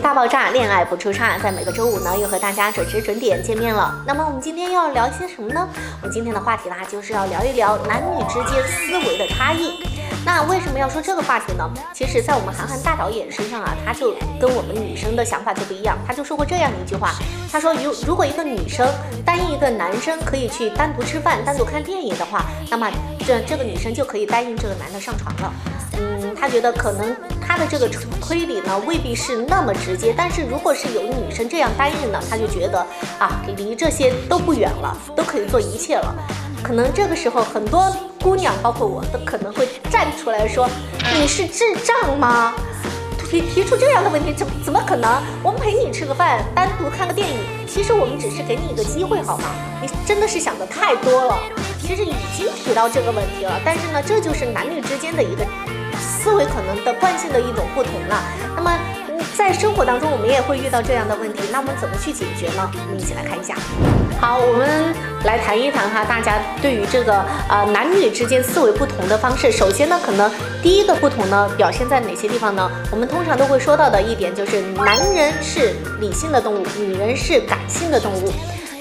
大爆炸，恋爱不出岔，在每个周五呢，又和大家准时准点见面了。那么我们今天要聊些什么呢？我们今天的话题啦，就是要聊一聊男女之间思维的差异。那为什么要说这个话题呢？其实，在我们韩寒大导演身上啊，他就跟我们女生的想法就不一样。他就说过这样一句话，他说，如如果一个女生答应一个男生可以去单独吃饭、单独看电影的话，那么这这个女生就可以答应这个男的上床了。嗯，他觉得可能他的这个推理呢未必是那么直接，但是如果是有女生这样答应呢，他就觉得啊，离这些都不远了，都可以做一切了。可能这个时候很多姑娘，包括我都可能会站出来说：“你是智障吗？提提出这样的问题，怎怎么可能？我们陪你吃个饭，单独看个电影，其实我们只是给你一个机会，好吗？你真的是想的太多了。其实已经提到这个问题了，但是呢，这就是男女之间的一个思维可能的惯性的一种不同了。那么。在生活当中，我们也会遇到这样的问题，那我们怎么去解决呢？我们一起来看一下。好，我们来谈一谈哈，大家对于这个呃男女之间思维不同的方式。首先呢，可能第一个不同呢，表现在哪些地方呢？我们通常都会说到的一点就是，男人是理性的动物，女人是感性的动物。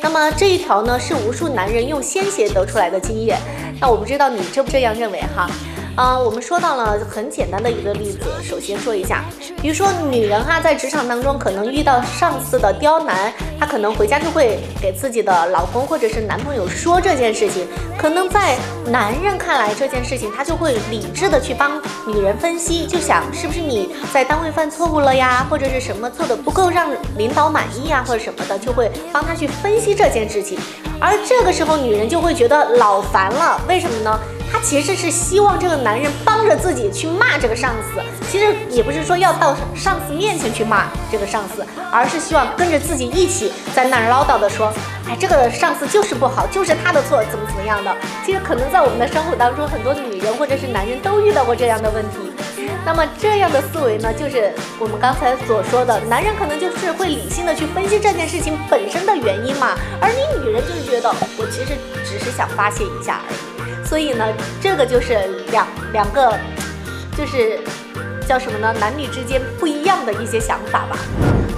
那么这一条呢，是无数男人用鲜血得出来的经验。那我不知道你这不这样认为哈？啊，我们说到了很简单的一个例子，首先说一下，比如说女人哈，在职场当中可能遇到上司的刁难，她可能回家就会给自己的老公或者是男朋友说这件事情，可能在男人看来这件事情，他就会理智的去帮女人分析，就想是不是你在单位犯错误了呀，或者是什么做的不够让领导满意呀，或者什么的，就会帮他去分析这件事情，而这个时候女人就会觉得老烦了，为什么呢？她其实是希望这个男人帮着自己去骂这个上司，其实也不是说要到上司面前去骂这个上司，而是希望跟着自己一起在那儿唠叨的说，哎，这个上司就是不好，就是他的错，怎么怎么样的。其实可能在我们的生活当中，很多女人或者是男人都遇到过这样的问题。那么这样的思维呢，就是我们刚才所说的，男人可能就是会理性的去分析这件事情本身的原因嘛，而你女人就是觉得我其实只是想发泄一下而已。所以呢，这个就是两两个，就是叫什么呢？男女之间不一样的一些想法吧。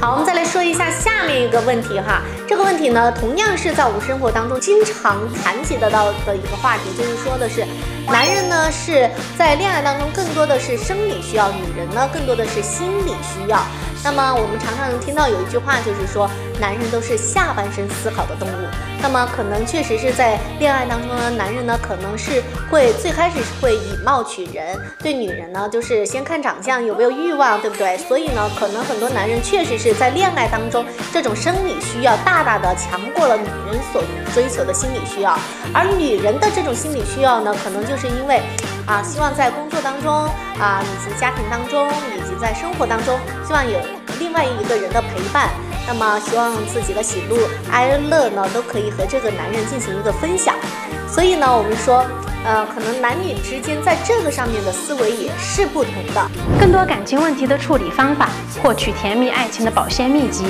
好，我们再来说一下下面一个问题哈。这个问题呢，同样是在我们生活当中经常谈及得到的一个话题，就是说的是，男人呢是在恋爱当中更多的是生理需要，女人呢更多的是心理需要。那么我们常常能听到有一句话，就是说男人都是下半身思考的动物。那么可能确实是在恋爱当中呢，男人呢可能是会最开始是会以貌取人，对女人呢就是先看长相有没有欲望，对不对？所以呢，可能很多男人确实是在恋爱当中，这种生理需要大大的强过了女人所追求的心理需要。而女人的这种心理需要呢，可能就是因为啊，希望在工作当中啊，以及家庭当中，以及在生活当中，希望有。另外一个人的陪伴，那么希望自己的喜怒哀乐呢，都可以和这个男人进行一个分享。所以呢，我们说，呃，可能男女之间在这个上面的思维也是不同的。更多感情问题的处理方法，获取甜蜜爱情的保鲜秘籍，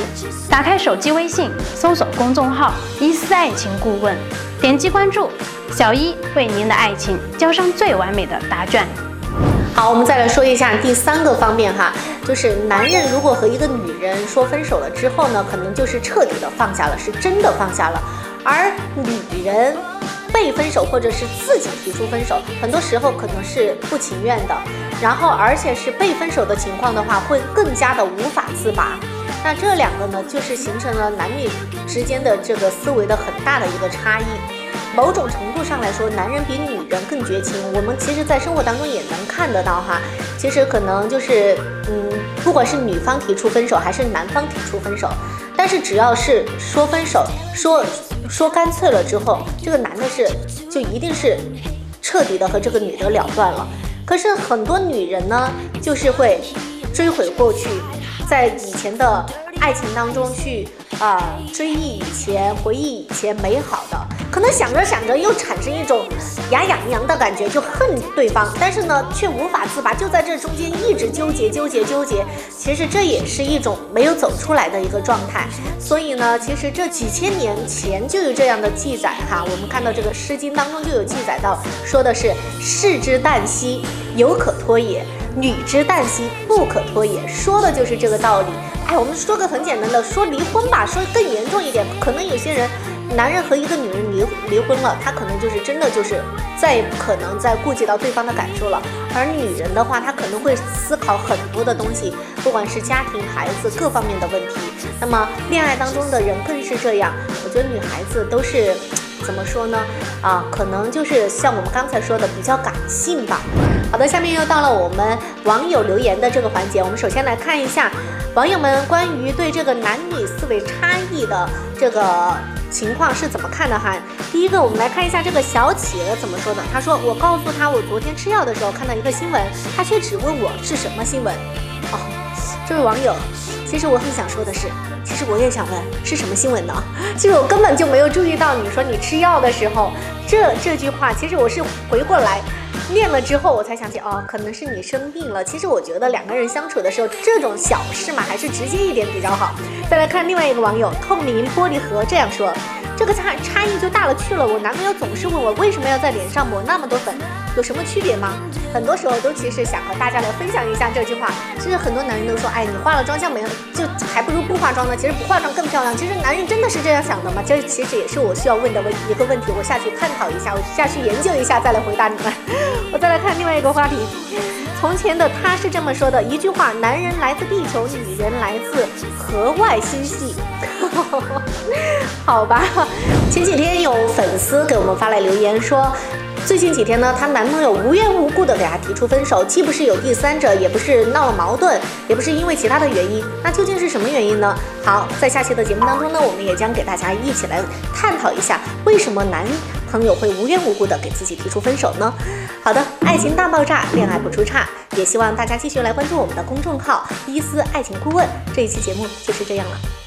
打开手机微信，搜索公众号“伊思爱情顾问”，点击关注，小一为您的爱情交上最完美的答卷。好，我们再来说一下第三个方面哈，就是男人如果和一个女人说分手了之后呢，可能就是彻底的放下了，是真的放下了。而女人被分手或者是自己提出分手，很多时候可能是不情愿的，然后而且是被分手的情况的话，会更加的无法自拔。那这两个呢，就是形成了男女之间的这个思维的很大的一个差异。某种程度上来说，男人比女人更绝情。我们其实，在生活当中也能看得到哈。其实可能就是，嗯，不管是女方提出分手，还是男方提出分手，但是只要是说分手，说说干脆了之后，这个男的是就一定是彻底的和这个女的了断了。可是很多女人呢，就是会追悔过去，在以前的爱情当中去啊追忆以前，回忆以前美好的。可能想着想着又产生一种牙痒痒的感觉，就恨对方，但是呢却无法自拔，就在这中间一直纠结纠结纠结。其实这也是一种没有走出来的一个状态。所以呢，其实这几千年前就有这样的记载哈，我们看到这个《诗经》当中就有记载到，说的是“士之旦夕，犹可脱也”。女之旦夕，不可拖延，说的就是这个道理。哎，我们说个很简单的，说离婚吧，说更严重一点，可能有些人。男人和一个女人离离婚了，他可能就是真的就是再也不可能再顾及到对方的感受了。而女人的话，她可能会思考很多的东西，不管是家庭、孩子各方面的问题。那么恋爱当中的人更是这样。我觉得女孩子都是怎么说呢？啊，可能就是像我们刚才说的比较感性吧。好的，下面又到了我们网友留言的这个环节。我们首先来看一下网友们关于对这个男女思维差异的这个。情况是怎么看的哈？第一个，我们来看一下这个小企鹅怎么说的。他说：“我告诉他，我昨天吃药的时候看到一个新闻，他却只问我是什么新闻。”哦，这位网友，其实我很想说的是，其实我也想问是什么新闻呢？其实我根本就没有注意到你说你吃药的时候这这句话。其实我是回过来。念了之后，我才想起哦，可能是你生病了。其实我觉得两个人相处的时候，这种小事嘛，还是直接一点比较好。再来看另外一个网友透明玻璃盒这样说。这个差差异就大了去了。我男朋友总是问我为什么要在脸上抹那么多粉，有什么区别吗？很多时候都其实想和大家来分享一下这句话。其实很多男人都说，哎，你化了妆像没有，就还不如不化妆呢。其实不化妆更漂亮。其实男人真的是这样想的吗？这其实也是我需要问的问一个问题。我下去探讨一下，我下去研究一下再来回答你们。我再来看另外一个话题。从前的他是这么说的一句话：男人来自地球，女人来自河外星系。好吧，前几天有粉丝给我们发来留言说，最近几天呢，她男朋友无缘无故的给她提出分手，既不是有第三者，也不是闹了矛盾，也不是因为其他的原因，那究竟是什么原因呢？好，在下期的节目当中呢，我们也将给大家一起来探讨一下，为什么男朋友会无缘无故的给自己提出分手呢？好的，爱情大爆炸，恋爱不出差，也希望大家继续来关注我们的公众号伊思爱情顾问，这一期节目就是这样了。